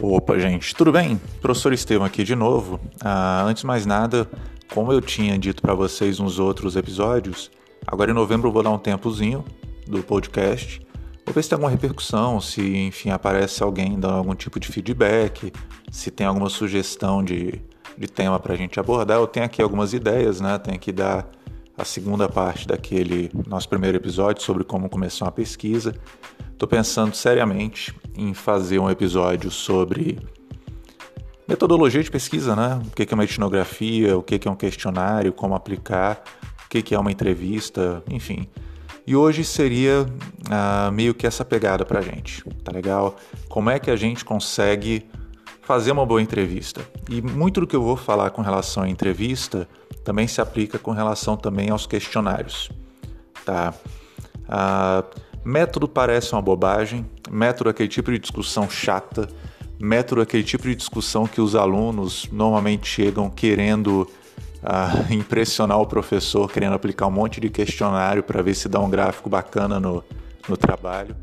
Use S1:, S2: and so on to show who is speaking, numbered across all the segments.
S1: Opa, gente, tudo bem? Professor Estevam aqui de novo. Ah, antes de mais nada, como eu tinha dito para vocês nos outros episódios, agora em novembro eu vou dar um tempozinho do podcast. Vou ver se tem alguma repercussão, se enfim aparece alguém dando algum tipo de feedback, se tem alguma sugestão de, de tema para a gente abordar. Eu tenho aqui algumas ideias, né? Tenho que dar a segunda parte daquele nosso primeiro episódio sobre como começar uma pesquisa. Estou pensando seriamente em fazer um episódio sobre metodologia de pesquisa, né? O que é uma etnografia, o que é um questionário, como aplicar, o que é uma entrevista, enfim. E hoje seria ah, meio que essa pegada para a gente, tá legal? Como é que a gente consegue fazer uma boa entrevista? E muito do que eu vou falar com relação à entrevista também se aplica com relação também aos questionários, tá? Ah, Método parece uma bobagem, método é aquele tipo de discussão chata, método é aquele tipo de discussão que os alunos normalmente chegam querendo uh, impressionar o professor, querendo aplicar um monte de questionário para ver se dá um gráfico bacana no, no trabalho.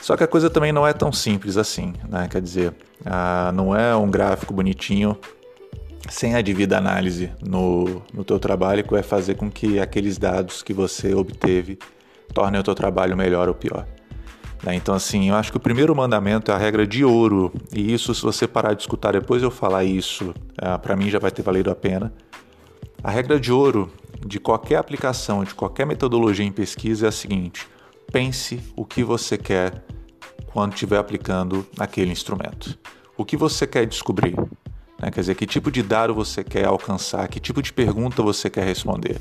S1: Só que a coisa também não é tão simples assim, né? Quer dizer, uh, não é um gráfico bonitinho sem a devida análise no, no teu trabalho vai fazer com que aqueles dados que você obteve tornem o teu trabalho melhor ou pior. Né? Então, assim, eu acho que o primeiro mandamento é a regra de ouro, e isso, se você parar de escutar depois eu falar isso, é, para mim já vai ter valido a pena. A regra de ouro de qualquer aplicação, de qualquer metodologia em pesquisa é a seguinte: pense o que você quer quando estiver aplicando aquele instrumento. O que você quer descobrir? Né? Quer dizer, que tipo de dado você quer alcançar, que tipo de pergunta você quer responder.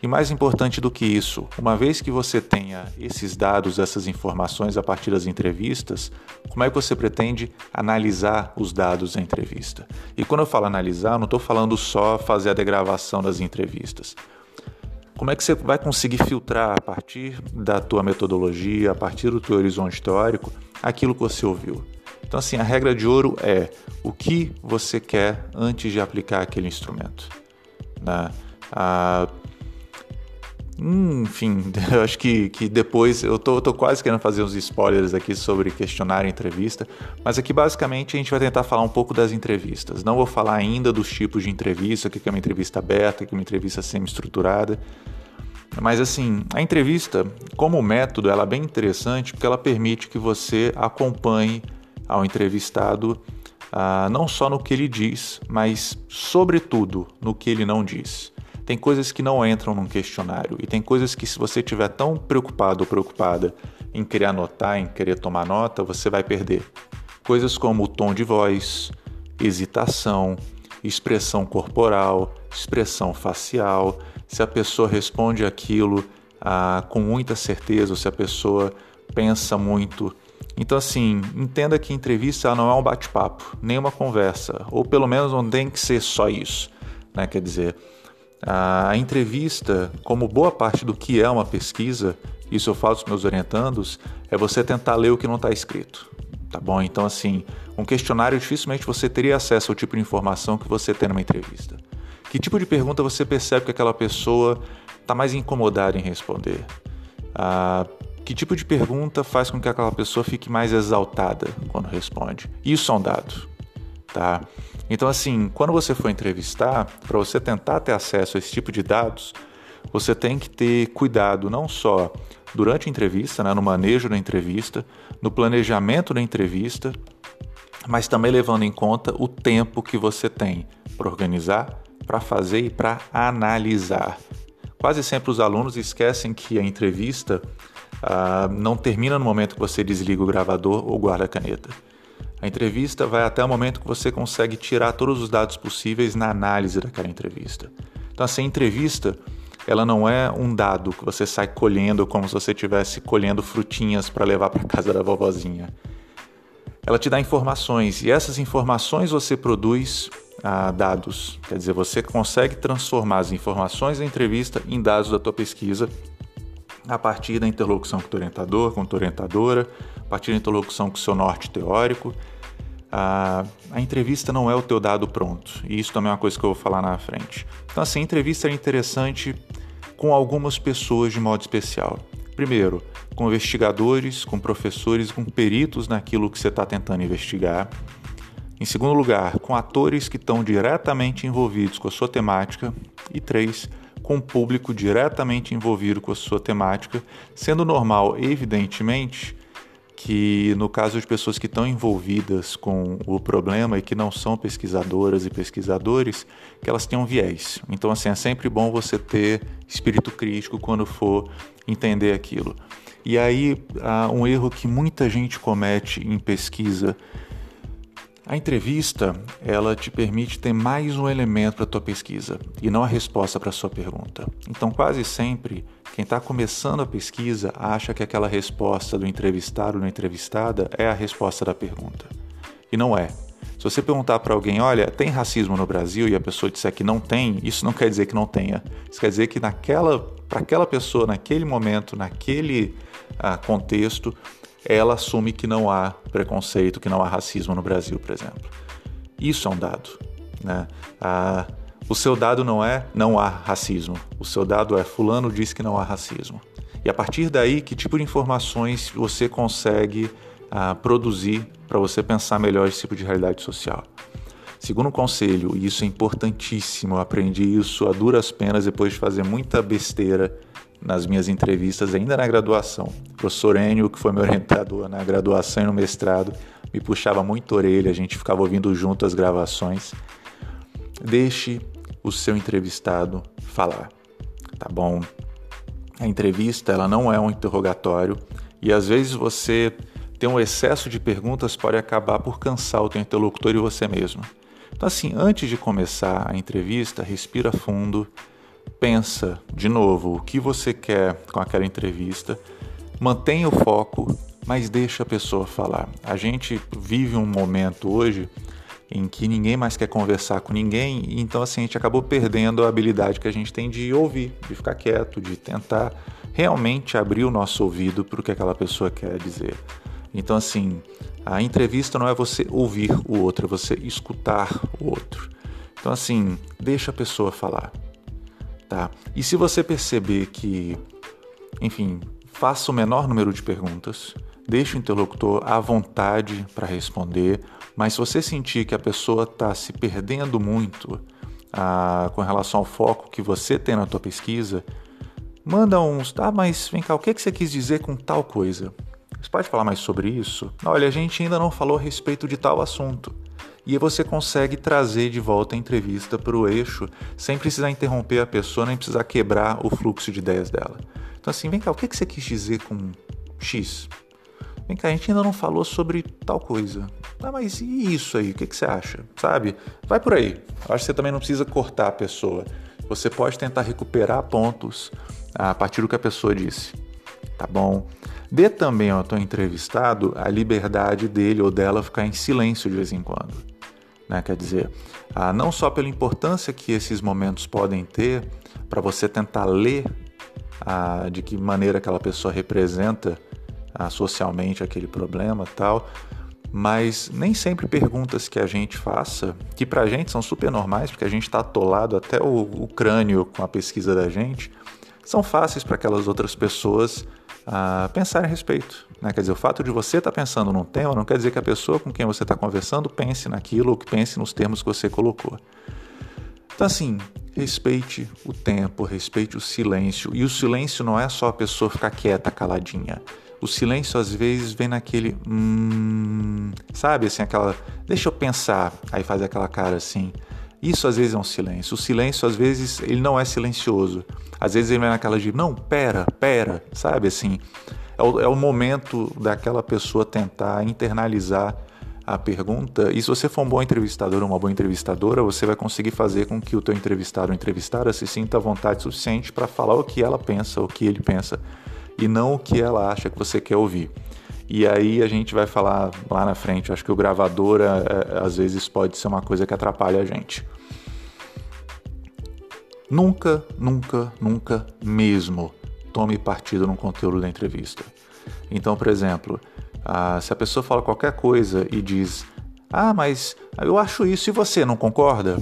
S1: E mais importante do que isso, uma vez que você tenha esses dados, essas informações a partir das entrevistas, como é que você pretende analisar os dados da entrevista? E quando eu falo analisar, não estou falando só fazer a degravação das entrevistas. Como é que você vai conseguir filtrar a partir da tua metodologia, a partir do teu horizonte teórico, aquilo que você ouviu? Então, assim, a regra de ouro é o que você quer antes de aplicar aquele instrumento. Né? Ah, enfim, eu acho que, que depois eu tô, tô quase querendo fazer uns spoilers aqui sobre questionário e entrevista, mas aqui basicamente a gente vai tentar falar um pouco das entrevistas. Não vou falar ainda dos tipos de entrevista, o que é uma entrevista aberta, o que é uma entrevista semi-estruturada. Mas assim, a entrevista, como método, ela é bem interessante porque ela permite que você acompanhe ao entrevistado ah, não só no que ele diz, mas sobretudo no que ele não diz. Tem coisas que não entram num questionário e tem coisas que, se você estiver tão preocupado ou preocupada em querer anotar, em querer tomar nota, você vai perder. Coisas como o tom de voz, hesitação, expressão corporal, expressão facial, se a pessoa responde aquilo ah, com muita certeza, ou se a pessoa pensa muito. Então, assim, entenda que entrevista não é um bate-papo, nem uma conversa, ou pelo menos não tem que ser só isso. Né? Quer dizer, a entrevista, como boa parte do que é uma pesquisa, isso eu falo os meus orientandos, é você tentar ler o que não está escrito. Tá bom? Então, assim, um questionário dificilmente você teria acesso ao tipo de informação que você tem numa entrevista. Que tipo de pergunta você percebe que aquela pessoa está mais incomodada em responder? Ah, que tipo de pergunta faz com que aquela pessoa fique mais exaltada quando responde? Isso é um dado tá? Então, assim, quando você for entrevistar, para você tentar ter acesso a esse tipo de dados, você tem que ter cuidado não só durante a entrevista, né, no manejo da entrevista, no planejamento da entrevista, mas também levando em conta o tempo que você tem para organizar, para fazer e para analisar. Quase sempre os alunos esquecem que a entrevista ah, não termina no momento que você desliga o gravador ou guarda a caneta. A entrevista vai até o momento que você consegue tirar todos os dados possíveis na análise daquela entrevista. Então, assim, a entrevista ela não é um dado que você sai colhendo como se você estivesse colhendo frutinhas para levar para casa da vovozinha. Ela te dá informações e essas informações você produz ah, dados. Quer dizer, você consegue transformar as informações da entrevista em dados da tua pesquisa a partir da interlocução com o orientador, com a orientadora, a partir da interlocução com o seu norte teórico. A, a entrevista não é o teu dado pronto, e isso também é uma coisa que eu vou falar na frente. Então, assim, a entrevista é interessante com algumas pessoas de modo especial. Primeiro, com investigadores, com professores, com peritos naquilo que você está tentando investigar. Em segundo lugar, com atores que estão diretamente envolvidos com a sua temática. E três, com o público diretamente envolvido com a sua temática, sendo normal, evidentemente, que no caso de pessoas que estão envolvidas com o problema e que não são pesquisadoras e pesquisadores, que elas tenham viés. Então, assim, é sempre bom você ter espírito crítico quando for entender aquilo. E aí, um erro que muita gente comete em pesquisa a entrevista, ela te permite ter mais um elemento para a tua pesquisa e não a resposta para a sua pergunta. Então, quase sempre, quem está começando a pesquisa acha que aquela resposta do entrevistado ou da entrevistada é a resposta da pergunta. E não é. Se você perguntar para alguém, olha, tem racismo no Brasil e a pessoa disser que não tem, isso não quer dizer que não tenha. Isso quer dizer que naquela, para aquela pessoa, naquele momento, naquele ah, contexto, ela assume que não há preconceito, que não há racismo no Brasil, por exemplo. Isso é um dado. Né? Ah, o seu dado não é não há racismo. O seu dado é fulano diz que não há racismo. E a partir daí, que tipo de informações você consegue ah, produzir para você pensar melhor esse tipo de realidade social? Segundo conselho, e isso é importantíssimo, eu aprendi isso a duras penas depois de fazer muita besteira nas minhas entrevistas ainda na graduação. O professor Enio, que foi meu orientador na graduação e no mestrado, me puxava muito a orelha, a gente ficava ouvindo junto as gravações. Deixe o seu entrevistado falar, tá bom? A entrevista, ela não é um interrogatório e às vezes você ter um excesso de perguntas pode acabar por cansar o teu interlocutor e você mesmo. Então assim, antes de começar a entrevista, respira fundo, pensa de novo o que você quer com aquela entrevista, mantenha o foco, mas deixa a pessoa falar. A gente vive um momento hoje em que ninguém mais quer conversar com ninguém, então assim a gente acabou perdendo a habilidade que a gente tem de ouvir, de ficar quieto, de tentar realmente abrir o nosso ouvido para o que aquela pessoa quer dizer. Então assim, a entrevista não é você ouvir o outro, é você escutar o outro. Então assim, deixa a pessoa falar tá? E se você perceber que, enfim, faça o menor número de perguntas, deixe o interlocutor à vontade para responder, mas se você sentir que a pessoa está se perdendo muito ah, com relação ao foco que você tem na tua pesquisa, manda uns, tá, mas vem cá, o que, que você quis dizer com tal coisa? Você pode falar mais sobre isso? Olha, a gente ainda não falou a respeito de tal assunto e você consegue trazer de volta a entrevista para o eixo sem precisar interromper a pessoa nem precisar quebrar o fluxo de ideias dela. Então, assim, vem cá, o que você quis dizer com X? Vem cá, a gente ainda não falou sobre tal coisa. Ah, mas e isso aí? O que, você acha? Sabe? Vai por aí. Eu acho que você também não precisa cortar a pessoa. Você pode tentar recuperar pontos a partir do que a pessoa disse. Tá bom? Dê também ao teu entrevistado a liberdade dele ou dela ficar em silêncio de vez em quando. Né? Quer dizer, ah, não só pela importância que esses momentos podem ter para você tentar ler ah, de que maneira aquela pessoa representa ah, socialmente aquele problema tal, mas nem sempre perguntas que a gente faça, que para a gente são super normais, porque a gente está atolado até o, o crânio com a pesquisa da gente, são fáceis para aquelas outras pessoas a pensar a respeito. Né? Quer dizer, o fato de você estar tá pensando num tema não quer dizer que a pessoa com quem você está conversando pense naquilo ou que pense nos termos que você colocou. Então, assim, respeite o tempo, respeite o silêncio. E o silêncio não é só a pessoa ficar quieta, caladinha. O silêncio às vezes vem naquele. Hum, sabe, assim, aquela. Deixa eu pensar. Aí faz aquela cara assim. Isso às vezes é um silêncio. O silêncio às vezes ele não é silencioso. Às vezes ele vem naquela de não, pera, pera, sabe assim. É o, é o momento daquela pessoa tentar internalizar a pergunta. E se você for um bom entrevistador ou uma boa entrevistadora, você vai conseguir fazer com que o teu entrevistado ou entrevistada se sinta à vontade suficiente para falar o que ela pensa, o que ele pensa, e não o que ela acha que você quer ouvir. E aí a gente vai falar lá na frente. Acho que o gravador é, é, às vezes pode ser uma coisa que atrapalha a gente. Nunca, nunca, nunca mesmo tome partido num conteúdo da entrevista. Então, por exemplo, ah, se a pessoa fala qualquer coisa e diz: Ah, mas eu acho isso e você não concorda?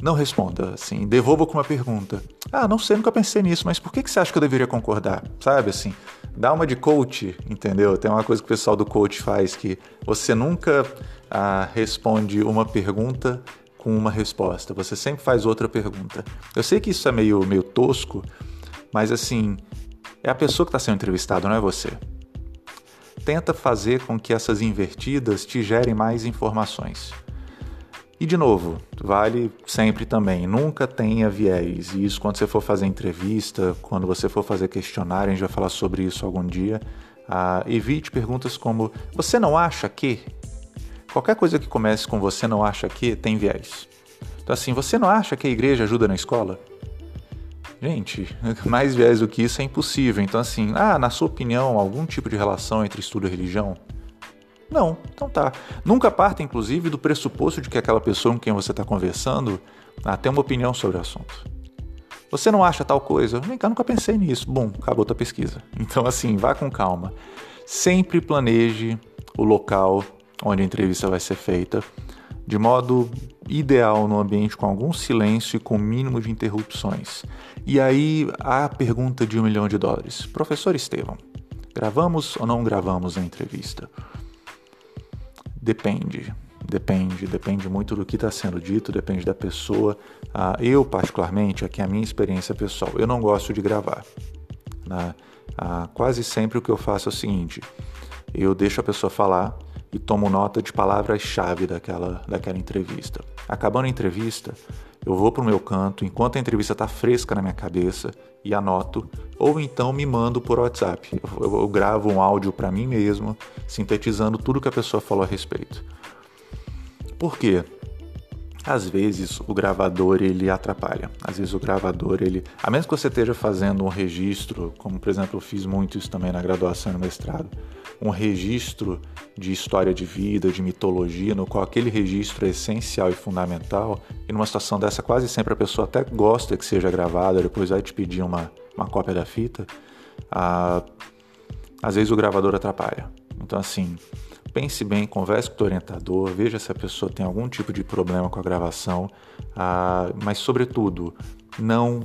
S1: Não responda, assim, devolva com uma pergunta. Ah, não sei, nunca pensei nisso, mas por que você acha que eu deveria concordar? Sabe assim? Dá uma de coach, entendeu? Tem uma coisa que o pessoal do coach faz que você nunca ah, responde uma pergunta com uma resposta. Você sempre faz outra pergunta. Eu sei que isso é meio, meio tosco, mas assim, é a pessoa que está sendo entrevistada, não é você. Tenta fazer com que essas invertidas te gerem mais informações. E de novo, vale sempre também, nunca tenha viés. E isso quando você for fazer entrevista, quando você for fazer questionário, a gente vai falar sobre isso algum dia. Uh, evite perguntas como: Você não acha que? Qualquer coisa que comece com você não acha que tem viés. Então, assim, você não acha que a igreja ajuda na escola? Gente, mais viés do que isso é impossível. Então, assim, ah, na sua opinião, algum tipo de relação entre estudo e religião? Não, então tá. Nunca parta, inclusive, do pressuposto de que aquela pessoa com quem você está conversando ah, tem uma opinião sobre o assunto. Você não acha tal coisa? Vem cá, nunca pensei nisso. Bom, acabou tua pesquisa. Então, assim, vá com calma. Sempre planeje o local onde a entrevista vai ser feita, de modo ideal no ambiente com algum silêncio e com mínimo de interrupções. E aí a pergunta de um milhão de dólares. Professor Estevão, gravamos ou não gravamos a entrevista? Depende, depende, depende muito do que está sendo dito, depende da pessoa. Ah, eu, particularmente, aqui é a minha experiência pessoal, eu não gosto de gravar. Né? Ah, quase sempre o que eu faço é o seguinte: eu deixo a pessoa falar e tomo nota de palavras-chave daquela, daquela entrevista. Acabando a entrevista, eu vou para o meu canto enquanto a entrevista está fresca na minha cabeça e anoto, ou então me mando por WhatsApp. Eu, eu, gravo um áudio para mim mesmo, sintetizando tudo que a pessoa falou a respeito. Por quê? Às vezes o gravador ele atrapalha. Às vezes o gravador ele, a menos que você esteja fazendo um registro, como por exemplo eu fiz muito isso também na graduação e no mestrado, um registro de história de vida, de mitologia, no qual aquele registro é essencial e fundamental, e numa situação dessa quase sempre a pessoa até gosta que seja gravada, depois vai te pedir uma, uma cópia da fita, ah, às vezes o gravador atrapalha. Então assim, pense bem, converse com o orientador, veja se a pessoa tem algum tipo de problema com a gravação, ah, mas sobretudo, não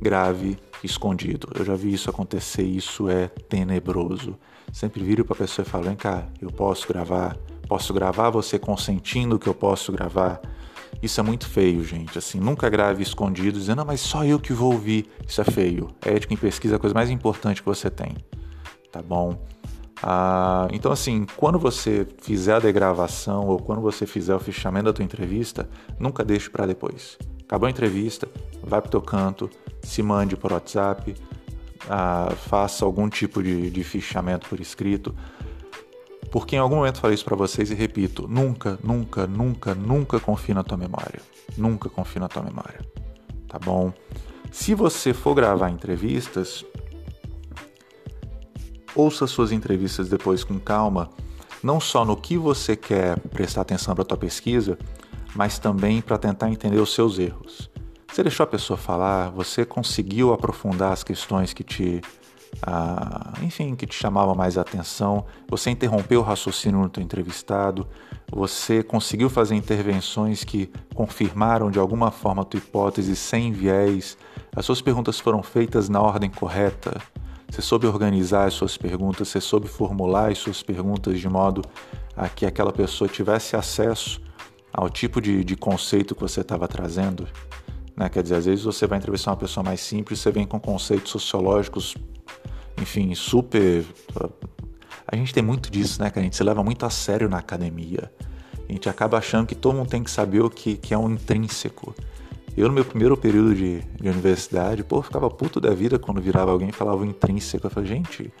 S1: grave escondido. Eu já vi isso acontecer, isso é tenebroso. Sempre viro para a pessoa e falo: vem cá, eu posso gravar, posso gravar você consentindo que eu posso gravar. Isso é muito feio, gente. Assim, nunca grave escondido dizendo, mas só eu que vou ouvir. Isso é feio. Ética em pesquisa é a coisa mais importante que você tem. Tá bom? Ah, então, assim, quando você fizer a degravação ou quando você fizer o fichamento da tua entrevista, nunca deixe para depois. Acabou a entrevista, vai para o teu canto, se mande por WhatsApp, ah, faça algum tipo de, de fichamento por escrito. Porque em algum momento falei isso para vocês e repito: nunca, nunca, nunca, nunca confie na tua memória. Nunca confie na tua memória. Tá bom? Se você for gravar entrevistas, Ouça suas entrevistas depois com calma, não só no que você quer prestar atenção para a tua pesquisa, mas também para tentar entender os seus erros. Você deixou a pessoa falar, você conseguiu aprofundar as questões que te, ah, enfim, que te chamavam mais atenção, você interrompeu o raciocínio teu entrevistado, você conseguiu fazer intervenções que confirmaram de alguma forma a tua hipótese sem viés, as suas perguntas foram feitas na ordem correta, você soube organizar as suas perguntas, você soube formular as suas perguntas de modo a que aquela pessoa tivesse acesso ao tipo de, de conceito que você estava trazendo. Né? Quer dizer, às vezes você vai entrevistar uma pessoa mais simples, você vem com conceitos sociológicos, enfim, super. A gente tem muito disso, né, que a gente se leva muito a sério na academia. A gente acaba achando que todo mundo tem que saber o que, que é um intrínseco. Eu, no meu primeiro período de, de universidade, pô, ficava puto da vida quando virava alguém e falava intrínseco. Eu falei, gente,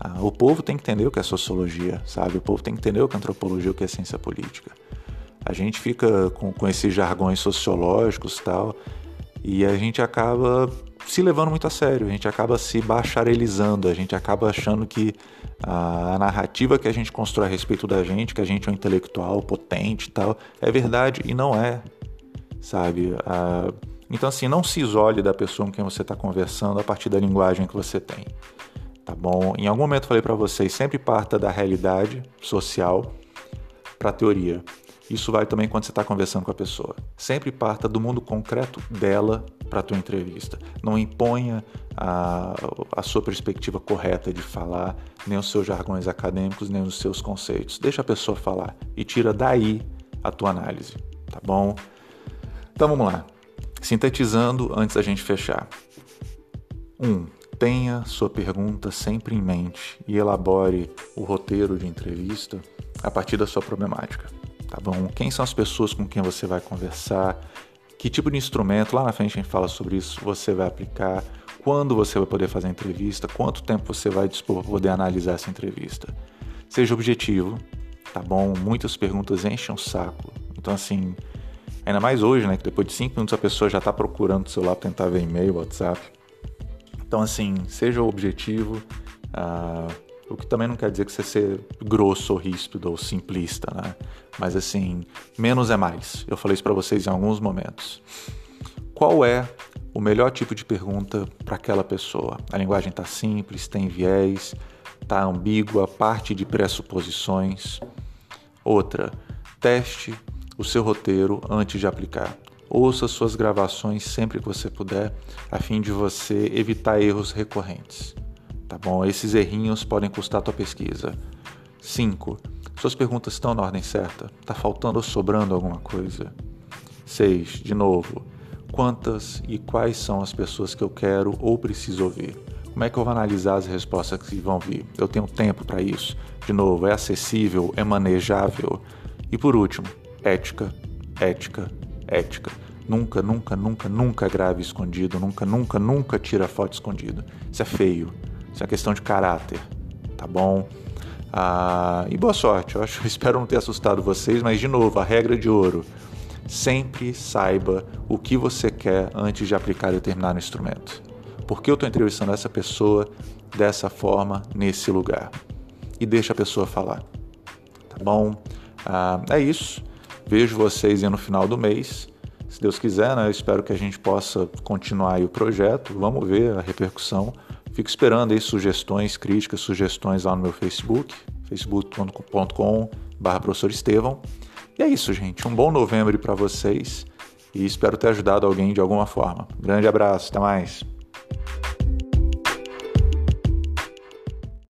S1: ah, o povo tem que entender o que é sociologia, sabe? O povo tem que entender o que é antropologia, o que é ciência política. A gente fica com, com esses jargões sociológicos tal, e a gente acaba se levando muito a sério, a gente acaba se bacharelizando, a gente acaba achando que a, narrativa que a gente constrói a respeito da gente, que a gente é um intelectual potente e tal, é verdade e não é sabe? Então, assim, não se isole da pessoa com quem você está conversando a partir da linguagem que você tem, tá bom? Em algum momento falei para vocês, sempre parta da realidade social para teoria. Isso vai também quando você está conversando com a pessoa. Sempre parta do mundo concreto dela para a tua entrevista. Não imponha a, a sua perspectiva correta de falar, nem os seus jargões acadêmicos, nem os seus conceitos. Deixa a pessoa falar e tira daí a tua análise, tá bom? Então vamos lá. Sintetizando antes da gente fechar. 1. Um, tenha sua pergunta sempre em mente e elabore o roteiro de entrevista a partir da sua problemática, tá bom? Quem são as pessoas com quem você vai conversar? Que tipo de instrumento, lá na frente a gente fala sobre isso, você vai aplicar? Quando você vai poder fazer a entrevista? Quanto tempo você vai dispor para poder analisar essa entrevista? Seja objetivo, tá bom? Muitas perguntas enchem o saco. Então, assim, Ainda mais hoje, né? Que depois de cinco minutos a pessoa já está procurando o celular para tentar ver e-mail, WhatsApp. Então, assim, seja objetivo. Uh, o que também não quer dizer que você seja grosso ou ríspido ou simplista, né? Mas, assim, menos é mais. Eu falei isso para vocês em alguns momentos. Qual é o melhor tipo de pergunta para aquela pessoa? A linguagem está simples, tem viés, está ambígua, parte de pressuposições. Outra, teste o seu roteiro antes de aplicar. Ouça suas gravações sempre que você puder, a fim de você evitar erros recorrentes. Tá bom? Esses errinhos podem custar a tua pesquisa. 5. Suas perguntas estão na ordem certa? Está faltando ou sobrando alguma coisa? 6. De novo, quantas e quais são as pessoas que eu quero ou preciso ouvir? Como é que eu vou analisar as respostas que vão vir? Eu tenho tempo para isso? De novo, é acessível? É manejável? E por último, ética, ética, ética. Nunca, nunca, nunca, nunca grave escondido, nunca, nunca, nunca tira foto escondido. Isso é feio. Isso é questão de caráter, tá bom? Ah, e boa sorte. Eu acho, espero não ter assustado vocês, mas de novo, a regra de ouro: sempre saiba o que você quer antes de aplicar determinado instrumento. Por que eu estou entrevistando essa pessoa dessa forma, nesse lugar? E deixa a pessoa falar, tá bom? Ah, é isso. Vejo vocês no final do mês. Se Deus quiser, né, eu espero que a gente possa continuar o projeto. Vamos ver a repercussão. Fico esperando aí sugestões, críticas, sugestões lá no meu Facebook, facebook.com.br professor Estevão. E é isso, gente. Um bom novembro para vocês e espero ter ajudado alguém de alguma forma. Grande abraço, até mais.